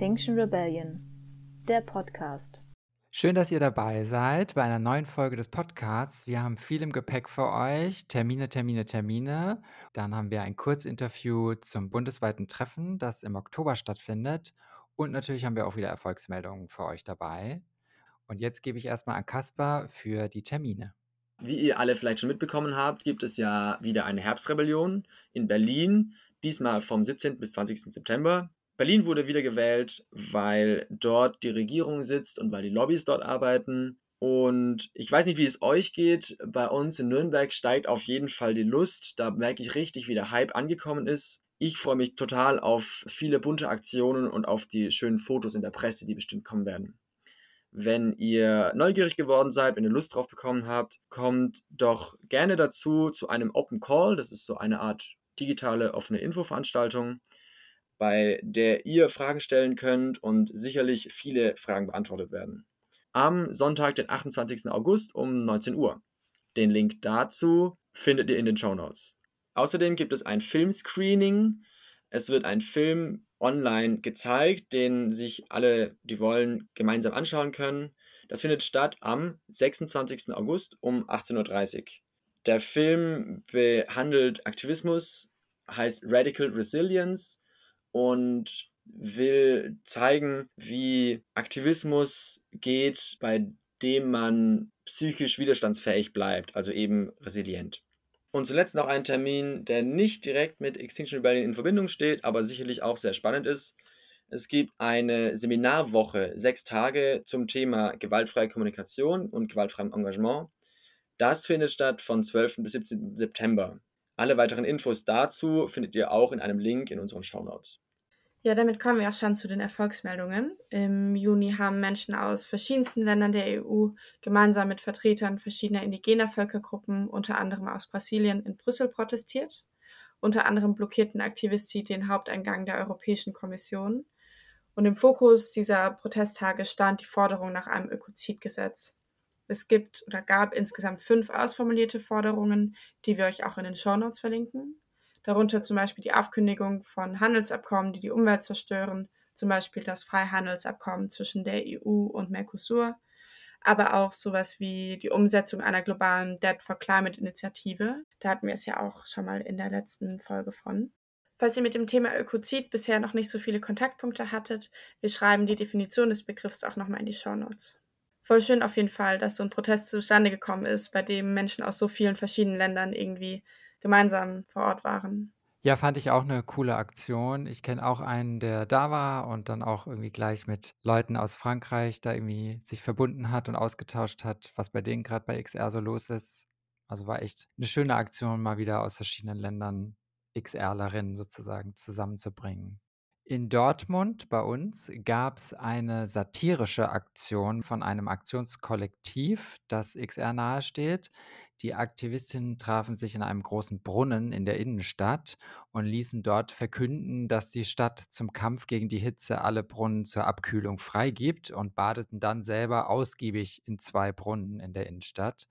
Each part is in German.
Extinction Rebellion, der Podcast. Schön, dass ihr dabei seid bei einer neuen Folge des Podcasts. Wir haben viel im Gepäck für euch. Termine, Termine, Termine. Dann haben wir ein Kurzinterview zum bundesweiten Treffen, das im Oktober stattfindet. Und natürlich haben wir auch wieder Erfolgsmeldungen für euch dabei. Und jetzt gebe ich erstmal an Kaspar für die Termine. Wie ihr alle vielleicht schon mitbekommen habt, gibt es ja wieder eine Herbstrebellion in Berlin, diesmal vom 17. bis 20. September. Berlin wurde wiedergewählt, weil dort die Regierung sitzt und weil die Lobbys dort arbeiten. Und ich weiß nicht, wie es euch geht. Bei uns in Nürnberg steigt auf jeden Fall die Lust. Da merke ich richtig, wie der Hype angekommen ist. Ich freue mich total auf viele bunte Aktionen und auf die schönen Fotos in der Presse, die bestimmt kommen werden. Wenn ihr neugierig geworden seid, wenn ihr Lust drauf bekommen habt, kommt doch gerne dazu zu einem Open Call. Das ist so eine Art digitale offene Infoveranstaltung, bei der ihr Fragen stellen könnt und sicherlich viele Fragen beantwortet werden. Am Sonntag, den 28. August um 19 Uhr. Den Link dazu findet ihr in den Show Notes. Außerdem gibt es ein Filmscreening. Es wird ein Film online gezeigt, den sich alle, die wollen, gemeinsam anschauen können. Das findet statt am 26. August um 18.30 Uhr. Der Film behandelt Aktivismus, heißt Radical Resilience und will zeigen, wie Aktivismus geht, bei dem man psychisch widerstandsfähig bleibt, also eben resilient. Und zuletzt noch ein Termin, der nicht direkt mit Extinction Rebellion in Verbindung steht, aber sicherlich auch sehr spannend ist. Es gibt eine Seminarwoche, sechs Tage zum Thema gewaltfreie Kommunikation und gewaltfreiem Engagement. Das findet statt von 12. bis 17. September. Alle weiteren Infos dazu findet ihr auch in einem Link in unseren Shownotes. Ja, damit kommen wir auch schon zu den Erfolgsmeldungen. Im Juni haben Menschen aus verschiedensten Ländern der EU gemeinsam mit Vertretern verschiedener indigener Völkergruppen, unter anderem aus Brasilien, in Brüssel protestiert. Unter anderem blockierten Aktivisten den Haupteingang der Europäischen Kommission. Und im Fokus dieser Protesttage stand die Forderung nach einem Ökozidgesetz. Es gibt oder gab insgesamt fünf ausformulierte Forderungen, die wir euch auch in den Shownotes verlinken darunter zum Beispiel die Aufkündigung von Handelsabkommen, die die Umwelt zerstören, zum Beispiel das Freihandelsabkommen zwischen der EU und Mercosur, aber auch sowas wie die Umsetzung einer globalen Debt for Climate Initiative. Da hatten wir es ja auch schon mal in der letzten Folge von. Falls ihr mit dem Thema Ökozid bisher noch nicht so viele Kontaktpunkte hattet, wir schreiben die Definition des Begriffs auch nochmal in die Show Notes. Voll schön auf jeden Fall, dass so ein Protest zustande gekommen ist, bei dem Menschen aus so vielen verschiedenen Ländern irgendwie gemeinsam vor Ort waren. Ja, fand ich auch eine coole Aktion. Ich kenne auch einen, der da war und dann auch irgendwie gleich mit Leuten aus Frankreich da irgendwie sich verbunden hat und ausgetauscht hat, was bei denen gerade bei XR so los ist. Also war echt eine schöne Aktion, mal wieder aus verschiedenen Ländern XRlerinnen sozusagen zusammenzubringen. In Dortmund bei uns gab es eine satirische Aktion von einem Aktionskollektiv, das XR nahesteht. Die Aktivistinnen trafen sich in einem großen Brunnen in der Innenstadt und ließen dort verkünden, dass die Stadt zum Kampf gegen die Hitze alle Brunnen zur Abkühlung freigibt und badeten dann selber ausgiebig in zwei Brunnen in der Innenstadt.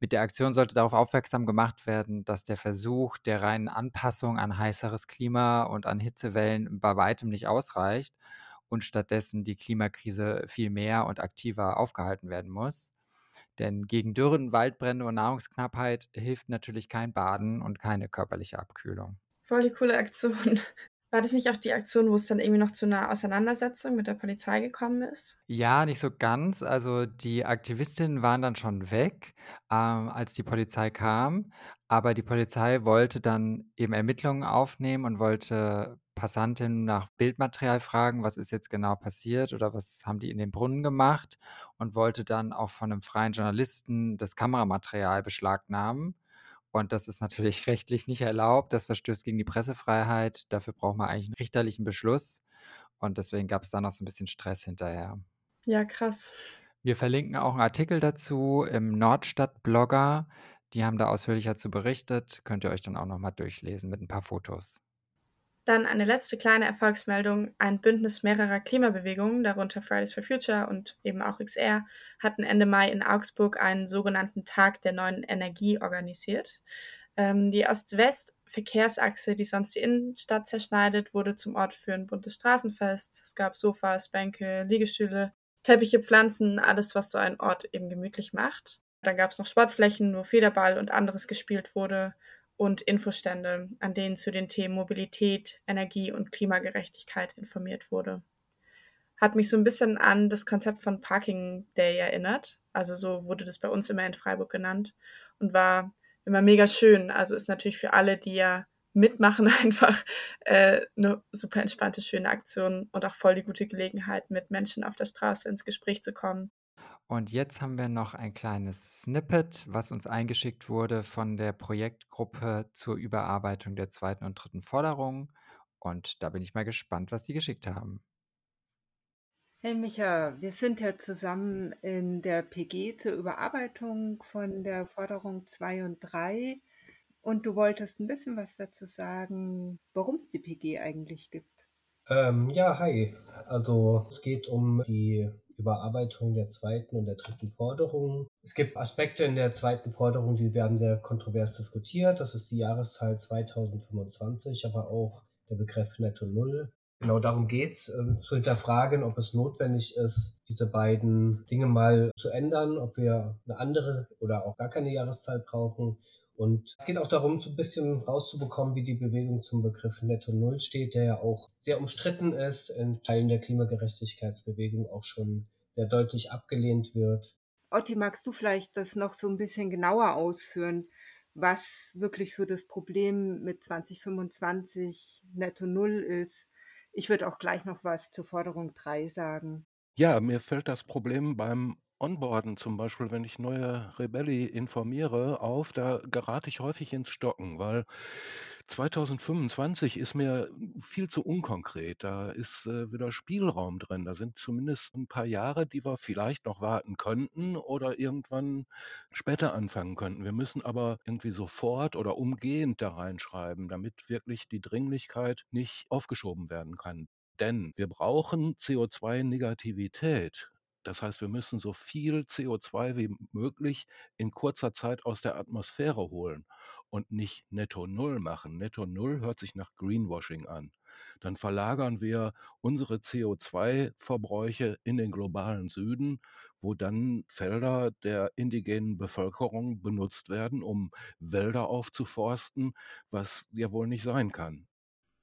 Mit der Aktion sollte darauf aufmerksam gemacht werden, dass der Versuch der reinen Anpassung an heißeres Klima und an Hitzewellen bei weitem nicht ausreicht und stattdessen die Klimakrise viel mehr und aktiver aufgehalten werden muss. Denn gegen Dürren, Waldbrände und Nahrungsknappheit hilft natürlich kein Baden und keine körperliche Abkühlung. Voll die coole Aktion. War das nicht auch die Aktion, wo es dann irgendwie noch zu einer Auseinandersetzung mit der Polizei gekommen ist? Ja, nicht so ganz. Also die Aktivistinnen waren dann schon weg, ähm, als die Polizei kam. Aber die Polizei wollte dann eben Ermittlungen aufnehmen und wollte Passantinnen nach Bildmaterial fragen, was ist jetzt genau passiert oder was haben die in den Brunnen gemacht und wollte dann auch von einem freien Journalisten das Kameramaterial beschlagnahmen. Und das ist natürlich rechtlich nicht erlaubt. Das verstößt gegen die Pressefreiheit. Dafür braucht man eigentlich einen richterlichen Beschluss. Und deswegen gab es da noch so ein bisschen Stress hinterher. Ja, krass. Wir verlinken auch einen Artikel dazu im Nordstadt-Blogger. Die haben da ausführlicher zu berichtet. Könnt ihr euch dann auch nochmal durchlesen mit ein paar Fotos. Dann eine letzte kleine Erfolgsmeldung. Ein Bündnis mehrerer Klimabewegungen, darunter Fridays for Future und eben auch XR, hatten Ende Mai in Augsburg einen sogenannten Tag der neuen Energie organisiert. Ähm, die Ost-West Verkehrsachse, die sonst die Innenstadt zerschneidet, wurde zum Ort für ein buntes Straßenfest. Es gab Sofas, Bänke, Liegestühle, Teppiche, Pflanzen, alles, was so einen Ort eben gemütlich macht. Dann gab es noch Sportflächen, wo Federball und anderes gespielt wurde und Infostände, an denen zu den Themen Mobilität, Energie und Klimagerechtigkeit informiert wurde. Hat mich so ein bisschen an das Konzept von Parking Day erinnert. Also so wurde das bei uns immer in Freiburg genannt und war immer mega schön. Also ist natürlich für alle, die ja mitmachen, einfach äh, eine super entspannte, schöne Aktion und auch voll die gute Gelegenheit, mit Menschen auf der Straße ins Gespräch zu kommen. Und jetzt haben wir noch ein kleines Snippet, was uns eingeschickt wurde von der Projektgruppe zur Überarbeitung der zweiten und dritten Forderung. Und da bin ich mal gespannt, was die geschickt haben. Hey Micha, wir sind ja zusammen in der PG zur Überarbeitung von der Forderung 2 und 3 und du wolltest ein bisschen was dazu sagen, warum es die PG eigentlich gibt. Ähm, ja, hi. Also es geht um die Überarbeitung der zweiten und der dritten Forderung. Es gibt Aspekte in der zweiten Forderung, die werden sehr kontrovers diskutiert. Das ist die Jahreszahl 2025, aber auch der Begriff Netto Null. Genau darum geht's, äh, zu hinterfragen, ob es notwendig ist, diese beiden Dinge mal zu ändern, ob wir eine andere oder auch gar keine Jahreszahl brauchen. Und es geht auch darum, so ein bisschen rauszubekommen, wie die Bewegung zum Begriff Netto Null steht, der ja auch sehr umstritten ist, in Teilen der Klimagerechtigkeitsbewegung auch schon sehr deutlich abgelehnt wird. Otti, magst du vielleicht das noch so ein bisschen genauer ausführen, was wirklich so das Problem mit 2025 Netto Null ist? Ich würde auch gleich noch was zur Forderung 3 sagen. Ja, mir fällt das Problem beim Onboarden zum Beispiel, wenn ich neue Rebelli informiere, auf, da gerate ich häufig ins Stocken, weil 2025 ist mir viel zu unkonkret. Da ist äh, wieder Spielraum drin. Da sind zumindest ein paar Jahre, die wir vielleicht noch warten könnten oder irgendwann später anfangen könnten. Wir müssen aber irgendwie sofort oder umgehend da reinschreiben, damit wirklich die Dringlichkeit nicht aufgeschoben werden kann. Denn wir brauchen CO2-Negativität. Das heißt, wir müssen so viel CO2 wie möglich in kurzer Zeit aus der Atmosphäre holen und nicht netto Null machen. Netto Null hört sich nach Greenwashing an. Dann verlagern wir unsere CO2-Verbräuche in den globalen Süden, wo dann Felder der indigenen Bevölkerung benutzt werden, um Wälder aufzuforsten, was ja wohl nicht sein kann.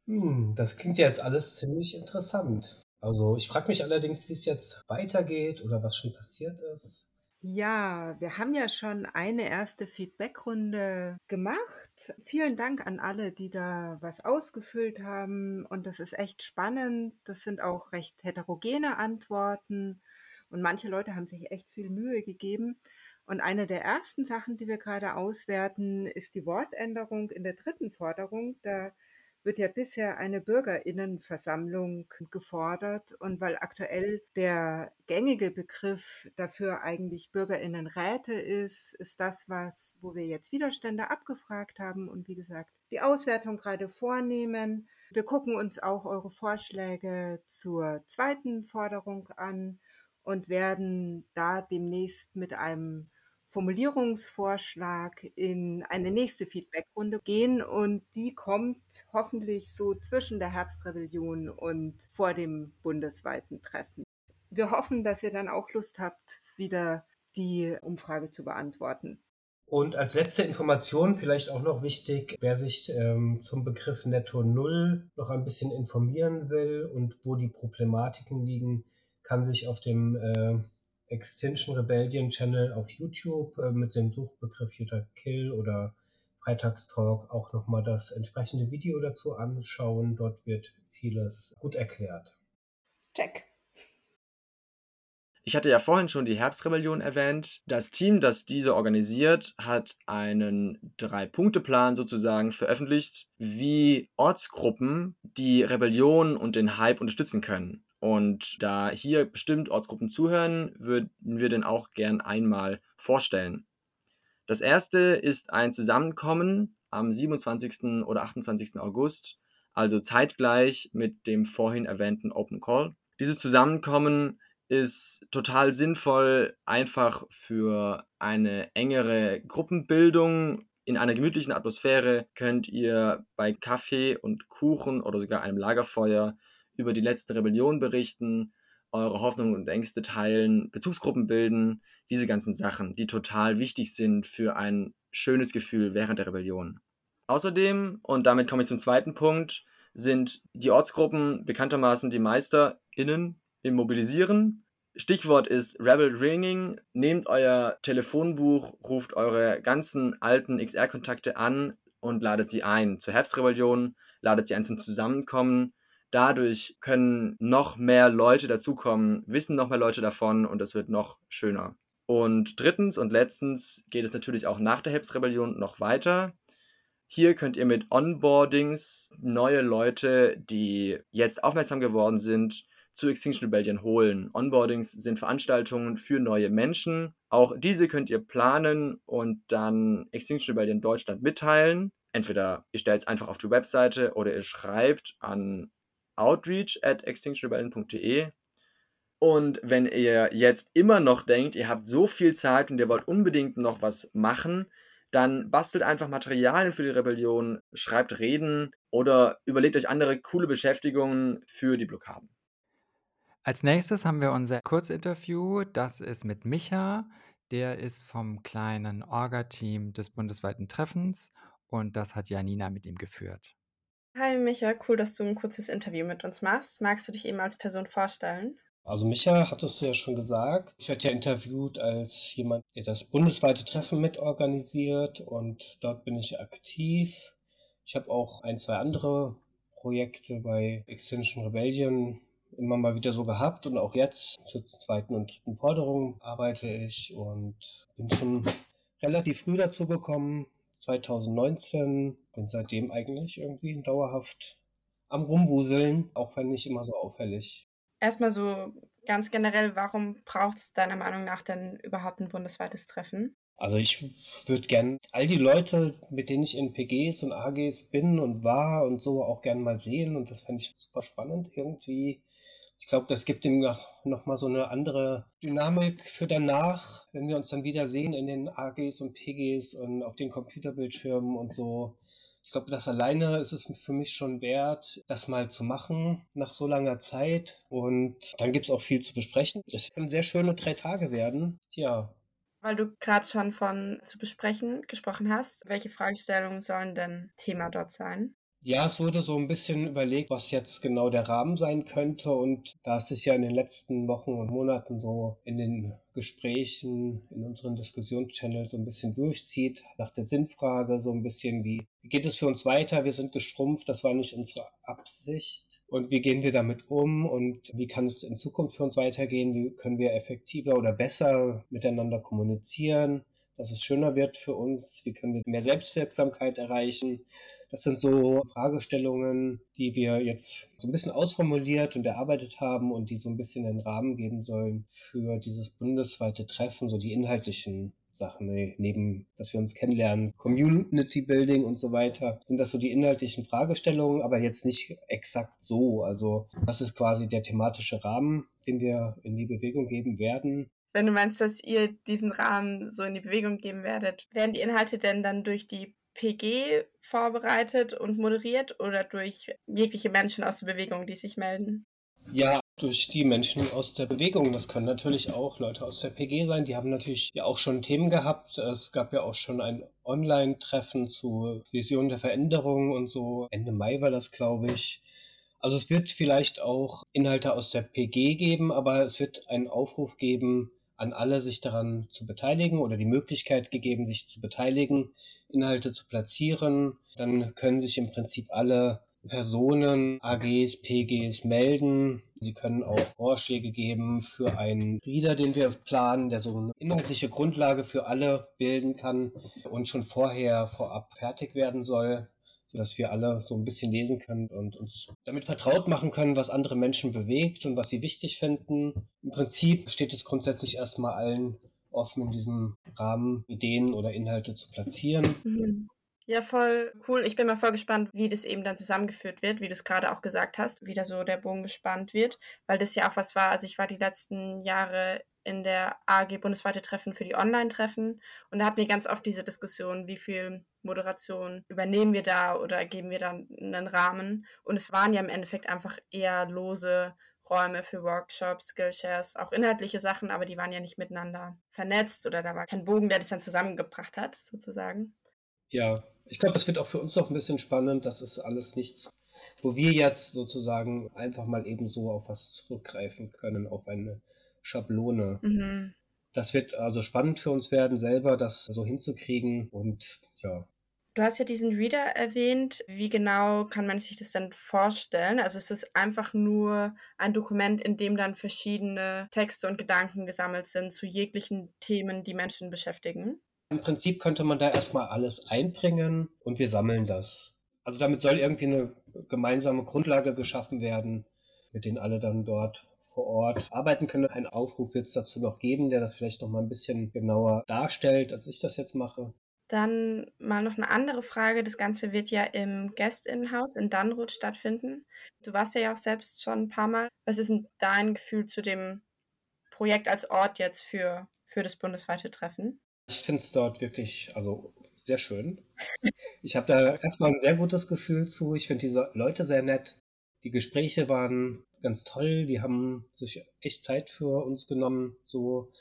Hm, das klingt ja jetzt alles ziemlich interessant. Also ich frage mich allerdings, wie es jetzt weitergeht oder was schon passiert ist. Ja, wir haben ja schon eine erste Feedbackrunde gemacht. Vielen Dank an alle, die da was ausgefüllt haben. Und das ist echt spannend. Das sind auch recht heterogene Antworten. Und manche Leute haben sich echt viel Mühe gegeben. Und eine der ersten Sachen, die wir gerade auswerten, ist die Wortänderung in der dritten Forderung. Da wird ja bisher eine Bürgerinnenversammlung gefordert. Und weil aktuell der gängige Begriff dafür eigentlich Bürgerinnenräte ist, ist das was, wo wir jetzt Widerstände abgefragt haben und wie gesagt, die Auswertung gerade vornehmen. Wir gucken uns auch eure Vorschläge zur zweiten Forderung an und werden da demnächst mit einem Formulierungsvorschlag in eine nächste Feedbackrunde gehen und die kommt hoffentlich so zwischen der Herbstrebellion und vor dem bundesweiten Treffen. Wir hoffen, dass ihr dann auch Lust habt, wieder die Umfrage zu beantworten. Und als letzte Information vielleicht auch noch wichtig, wer sich ähm, zum Begriff Netto Null noch ein bisschen informieren will und wo die Problematiken liegen, kann sich auf dem äh, Extinction Rebellion Channel auf YouTube äh, mit dem Suchbegriff Utah Kill oder Freitagstalk auch nochmal das entsprechende Video dazu anschauen. Dort wird vieles gut erklärt. Check. Ich hatte ja vorhin schon die Herbstrebellion erwähnt. Das Team, das diese organisiert, hat einen Drei-Punkte-Plan sozusagen veröffentlicht, wie Ortsgruppen die Rebellion und den Hype unterstützen können. Und da hier bestimmt Ortsgruppen zuhören, würden wir den auch gern einmal vorstellen. Das erste ist ein Zusammenkommen am 27. oder 28. August, also zeitgleich mit dem vorhin erwähnten Open Call. Dieses Zusammenkommen ist total sinnvoll, einfach für eine engere Gruppenbildung In einer gemütlichen Atmosphäre könnt ihr bei Kaffee und Kuchen oder sogar einem Lagerfeuer über die letzten Rebellionen berichten, eure Hoffnungen und Ängste teilen, Bezugsgruppen bilden, diese ganzen Sachen, die total wichtig sind für ein schönes Gefühl während der Rebellion. Außerdem, und damit komme ich zum zweiten Punkt, sind die Ortsgruppen bekanntermaßen die MeisterInnen im Mobilisieren Stichwort ist Rebel Ringing. Nehmt euer Telefonbuch, ruft eure ganzen alten XR-Kontakte an und ladet sie ein zur Herbstrebellion, ladet sie ein zum Zusammenkommen. Dadurch können noch mehr Leute dazukommen, wissen noch mehr Leute davon und es wird noch schöner. Und drittens und letztens geht es natürlich auch nach der Herbstrebellion noch weiter. Hier könnt ihr mit Onboardings neue Leute, die jetzt aufmerksam geworden sind, zu Extinction Rebellion holen. Onboardings sind Veranstaltungen für neue Menschen. Auch diese könnt ihr planen und dann Extinction Rebellion Deutschland mitteilen. Entweder ihr stellt es einfach auf die Webseite oder ihr schreibt an outreach at extinctionrebellion.de. Und wenn ihr jetzt immer noch denkt, ihr habt so viel Zeit und ihr wollt unbedingt noch was machen, dann bastelt einfach Materialien für die Rebellion, schreibt Reden oder überlegt euch andere coole Beschäftigungen für die Blockaden. Als nächstes haben wir unser Kurzinterview. Das ist mit Micha. Der ist vom kleinen Orga-Team des bundesweiten Treffens und das hat Janina mit ihm geführt. Hi Micha, cool, dass du ein kurzes Interview mit uns machst. Magst du dich eben als Person vorstellen? Also Micha hattest du ja schon gesagt. Ich werde ja interviewt als jemand, der das bundesweite Treffen mitorganisiert und dort bin ich aktiv. Ich habe auch ein, zwei andere Projekte bei Extinction Rebellion immer mal wieder so gehabt und auch jetzt zur zweiten und dritten Forderung arbeite ich und bin schon relativ früh dazu gekommen, 2019, bin seitdem eigentlich irgendwie dauerhaft am Rumwuseln, auch wenn nicht immer so auffällig. Erstmal so ganz generell, warum braucht es deiner Meinung nach denn überhaupt ein bundesweites Treffen? Also ich würde gern all die Leute, mit denen ich in PGs und AGs bin und war und so auch gern mal sehen und das fände ich super spannend irgendwie ich glaube, das gibt ihm noch mal so eine andere Dynamik für danach, wenn wir uns dann wieder sehen in den AGs und PGs und auf den Computerbildschirmen und so. Ich glaube, das alleine ist es für mich schon wert, das mal zu machen nach so langer Zeit. Und dann gibt es auch viel zu besprechen. Es können sehr schöne drei Tage werden. Ja. Weil du gerade schon von zu besprechen gesprochen hast, welche Fragestellungen sollen denn Thema dort sein? Ja, es wurde so ein bisschen überlegt, was jetzt genau der Rahmen sein könnte. Und da es sich ja in den letzten Wochen und Monaten so in den Gesprächen, in unseren Diskussionschannels so ein bisschen durchzieht, nach der Sinnfrage, so ein bisschen wie, wie geht es für uns weiter? Wir sind geschrumpft, das war nicht unsere Absicht. Und wie gehen wir damit um? Und wie kann es in Zukunft für uns weitergehen? Wie können wir effektiver oder besser miteinander kommunizieren? dass es schöner wird für uns, wie können wir mehr Selbstwirksamkeit erreichen. Das sind so Fragestellungen, die wir jetzt so ein bisschen ausformuliert und erarbeitet haben und die so ein bisschen den Rahmen geben sollen für dieses bundesweite Treffen, so die inhaltlichen Sachen, ne, neben, dass wir uns kennenlernen, Community Building und so weiter, sind das so die inhaltlichen Fragestellungen, aber jetzt nicht exakt so. Also das ist quasi der thematische Rahmen, den wir in die Bewegung geben werden. Wenn du meinst, dass ihr diesen Rahmen so in die Bewegung geben werdet, werden die Inhalte denn dann durch die PG vorbereitet und moderiert oder durch jegliche Menschen aus der Bewegung, die sich melden? Ja, durch die Menschen aus der Bewegung. Das können natürlich auch Leute aus der PG sein. Die haben natürlich ja auch schon Themen gehabt. Es gab ja auch schon ein Online-Treffen zu Vision der Veränderung und so. Ende Mai war das, glaube ich. Also es wird vielleicht auch Inhalte aus der PG geben, aber es wird einen Aufruf geben, an alle, sich daran zu beteiligen oder die Möglichkeit gegeben, sich zu beteiligen, Inhalte zu platzieren. Dann können sich im Prinzip alle Personen, AGs, PGs melden. Sie können auch Vorschläge geben für einen Reader, den wir planen, der so eine inhaltliche Grundlage für alle bilden kann und schon vorher vorab fertig werden soll sodass wir alle so ein bisschen lesen können und uns damit vertraut machen können, was andere Menschen bewegt und was sie wichtig finden. Im Prinzip steht es grundsätzlich erstmal allen offen in diesem Rahmen Ideen oder Inhalte zu platzieren. Mhm. Ja, voll cool. Ich bin mal voll gespannt, wie das eben dann zusammengeführt wird, wie du es gerade auch gesagt hast, wie da so der Bogen gespannt wird, weil das ja auch was war. Also ich war die letzten Jahre in der AG bundesweite Treffen für die Online-Treffen. Und da hatten wir ganz oft diese Diskussion, wie viel Moderation übernehmen wir da oder geben wir da einen Rahmen. Und es waren ja im Endeffekt einfach eher lose Räume für Workshops, Skillshares, auch inhaltliche Sachen, aber die waren ja nicht miteinander vernetzt oder da war kein Bogen, der das dann zusammengebracht hat, sozusagen. Ja, ich glaube, das wird auch für uns noch ein bisschen spannend. Das ist alles nichts, wo wir jetzt sozusagen einfach mal eben so auf was zurückgreifen können, auf eine Schablone. Mhm. Das wird also spannend für uns werden, selber das so hinzukriegen und ja. Du hast ja diesen Reader erwähnt. Wie genau kann man sich das denn vorstellen? Also ist es einfach nur ein Dokument, in dem dann verschiedene Texte und Gedanken gesammelt sind zu jeglichen Themen, die Menschen beschäftigen? Im Prinzip könnte man da erstmal alles einbringen und wir sammeln das. Also damit soll irgendwie eine gemeinsame Grundlage geschaffen werden, mit denen alle dann dort vor Ort arbeiten können. Ein Aufruf wird es dazu noch geben, der das vielleicht noch mal ein bisschen genauer darstellt, als ich das jetzt mache. Dann mal noch eine andere Frage. Das Ganze wird ja im Guest-In-Haus in Dannroth stattfinden. Du warst ja auch selbst schon ein paar Mal. Was ist denn dein Gefühl zu dem Projekt als Ort jetzt für, für das bundesweite Treffen? Ich finde es dort wirklich, also sehr schön. Ich habe da erstmal ein sehr gutes Gefühl zu. Ich finde diese Leute sehr nett. Die Gespräche waren ganz toll. Die haben sich echt Zeit für uns genommen. So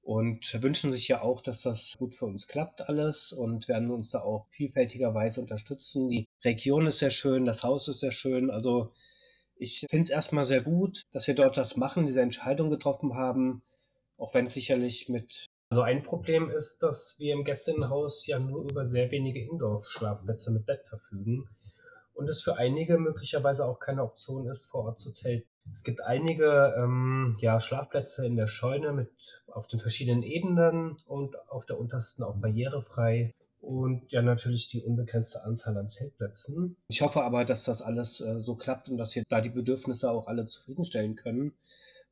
und wünschen sich ja auch, dass das gut für uns klappt alles und werden uns da auch vielfältigerweise unterstützen. Die Region ist sehr schön, das Haus ist sehr schön. Also ich finde es erstmal sehr gut, dass wir dort das machen, diese Entscheidung getroffen haben, auch wenn es sicherlich mit also ein Problem ist, dass wir im Gästinnenhaus ja nur über sehr wenige Indoor-Schlafplätze mit Bett verfügen und es für einige möglicherweise auch keine Option ist, vor Ort zu zelten. Es gibt einige ähm, ja, Schlafplätze in der Scheune mit auf den verschiedenen Ebenen und auf der untersten auch barrierefrei und ja natürlich die unbegrenzte Anzahl an Zeltplätzen. Ich hoffe aber, dass das alles äh, so klappt und dass wir da die Bedürfnisse auch alle zufriedenstellen können,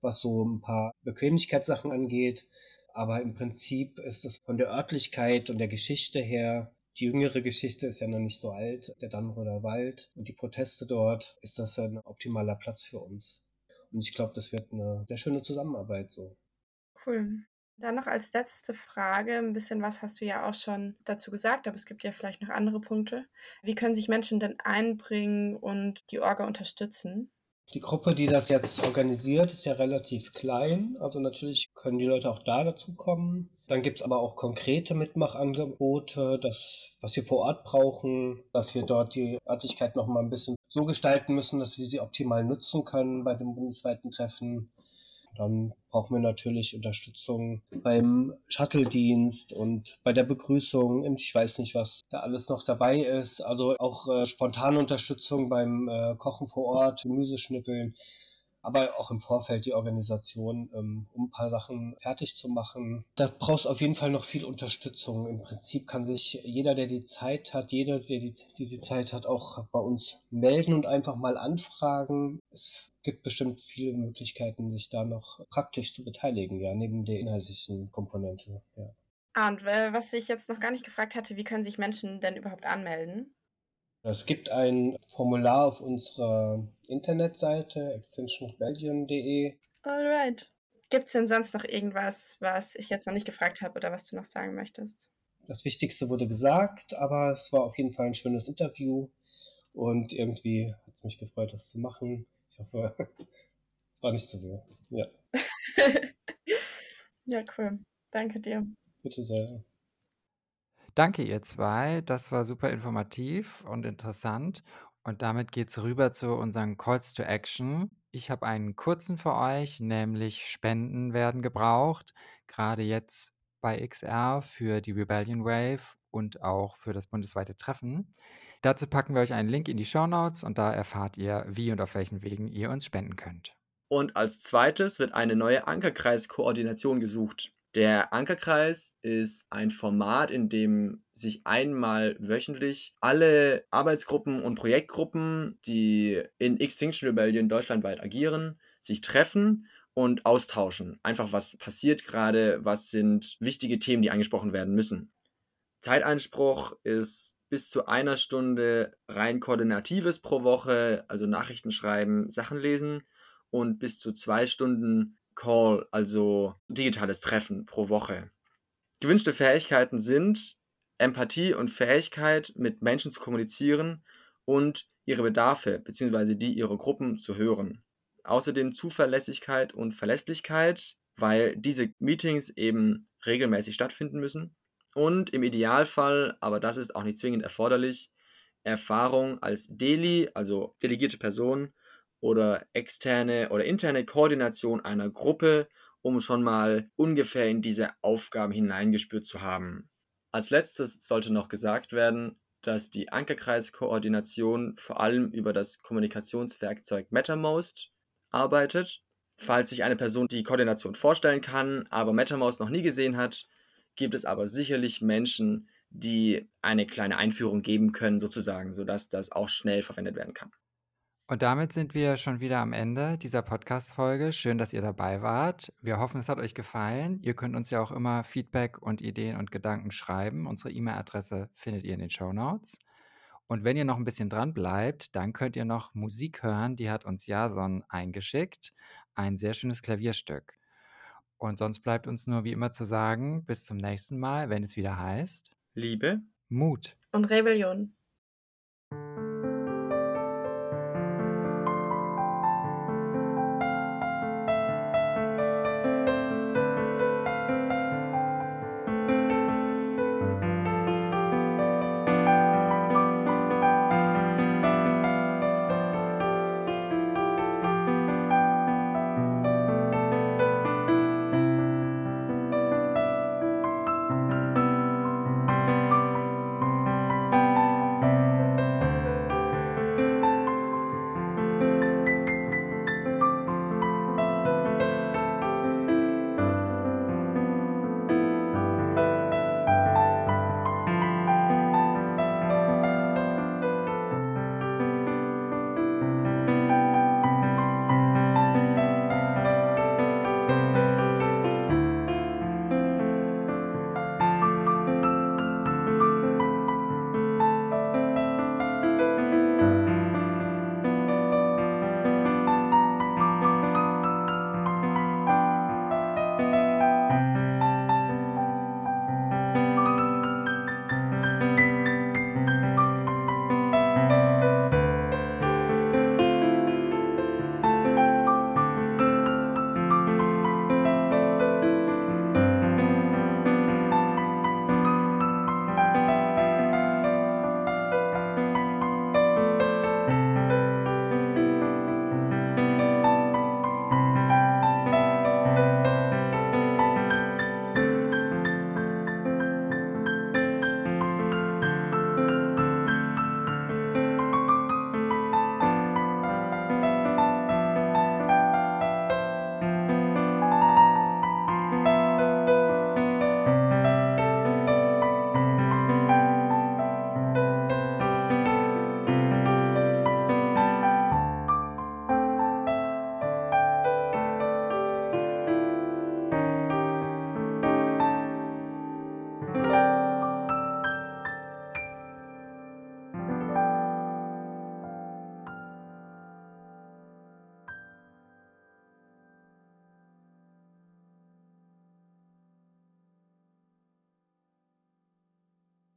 was so ein paar Bequemlichkeitssachen angeht. Aber im Prinzip ist es von der Örtlichkeit und der Geschichte her die jüngere Geschichte ist ja noch nicht so alt, der Dannröder Wald und die Proteste dort, ist das ein optimaler Platz für uns. Und ich glaube, das wird eine sehr schöne Zusammenarbeit so. Cool. Dann noch als letzte Frage, ein bisschen was hast du ja auch schon dazu gesagt, aber es gibt ja vielleicht noch andere Punkte. Wie können sich Menschen denn einbringen und die Orga unterstützen? Die Gruppe, die das jetzt organisiert, ist ja relativ klein. Also natürlich können die Leute auch da dazu kommen. Dann gibt es aber auch konkrete Mitmachangebote, das, was wir vor Ort brauchen, dass wir dort die Örtlichkeit noch mal ein bisschen so gestalten müssen, dass wir sie optimal nutzen können bei dem bundesweiten Treffen. Dann brauchen wir natürlich Unterstützung beim Shuttle-Dienst und bei der Begrüßung. Und ich weiß nicht, was da alles noch dabei ist. Also auch äh, spontane Unterstützung beim äh, Kochen vor Ort, Gemüseschnippeln aber auch im Vorfeld die Organisation, ähm, um ein paar Sachen fertig zu machen. Da brauchst auf jeden Fall noch viel Unterstützung. Im Prinzip kann sich jeder, der die Zeit hat, jeder, der die, diese Zeit hat, auch bei uns melden und einfach mal anfragen. Es gibt bestimmt viele Möglichkeiten, sich da noch praktisch zu beteiligen, ja, neben der inhaltlichen Komponente, ja. Und äh, was ich jetzt noch gar nicht gefragt hatte, wie können sich Menschen denn überhaupt anmelden? Es gibt ein Formular auf unserer Internetseite extensionbelgium.de. Alright. Gibt es denn sonst noch irgendwas, was ich jetzt noch nicht gefragt habe oder was du noch sagen möchtest? Das Wichtigste wurde gesagt, aber es war auf jeden Fall ein schönes Interview und irgendwie hat es mich gefreut, das zu machen. Ich hoffe, es war nicht zu viel. Ja. ja, cool. Danke dir. Bitte sehr. Danke, ihr zwei. Das war super informativ und interessant. Und damit geht's rüber zu unseren Calls to Action. Ich habe einen kurzen für euch, nämlich Spenden werden gebraucht, gerade jetzt bei XR für die Rebellion Wave und auch für das bundesweite Treffen. Dazu packen wir euch einen Link in die Show Notes und da erfahrt ihr, wie und auf welchen Wegen ihr uns spenden könnt. Und als zweites wird eine neue Ankerkreiskoordination gesucht. Der Ankerkreis ist ein Format, in dem sich einmal wöchentlich alle Arbeitsgruppen und Projektgruppen, die in Extinction Rebellion deutschlandweit agieren, sich treffen und austauschen. Einfach, was passiert gerade, was sind wichtige Themen, die angesprochen werden müssen. Zeiteinspruch ist bis zu einer Stunde rein koordinatives pro Woche, also Nachrichten schreiben, Sachen lesen und bis zu zwei Stunden Call, also digitales Treffen pro Woche. Gewünschte Fähigkeiten sind Empathie und Fähigkeit, mit Menschen zu kommunizieren und ihre Bedarfe bzw. die ihrer Gruppen zu hören. Außerdem Zuverlässigkeit und Verlässlichkeit, weil diese Meetings eben regelmäßig stattfinden müssen. Und im Idealfall, aber das ist auch nicht zwingend erforderlich, Erfahrung als Deli, also delegierte Person oder externe oder interne Koordination einer Gruppe, um schon mal ungefähr in diese Aufgaben hineingespürt zu haben. Als letztes sollte noch gesagt werden, dass die Ankerkreiskoordination vor allem über das Kommunikationswerkzeug MetaMost arbeitet. Falls sich eine Person die Koordination vorstellen kann, aber MetaMost noch nie gesehen hat, gibt es aber sicherlich Menschen, die eine kleine Einführung geben können, sozusagen, sodass das auch schnell verwendet werden kann. Und damit sind wir schon wieder am Ende dieser Podcast-Folge. Schön, dass ihr dabei wart. Wir hoffen, es hat euch gefallen. Ihr könnt uns ja auch immer Feedback und Ideen und Gedanken schreiben. Unsere E-Mail-Adresse findet ihr in den Show Notes. Und wenn ihr noch ein bisschen dran bleibt, dann könnt ihr noch Musik hören. Die hat uns Jason eingeschickt. Ein sehr schönes Klavierstück. Und sonst bleibt uns nur wie immer zu sagen, bis zum nächsten Mal, wenn es wieder heißt Liebe, Mut und Rebellion.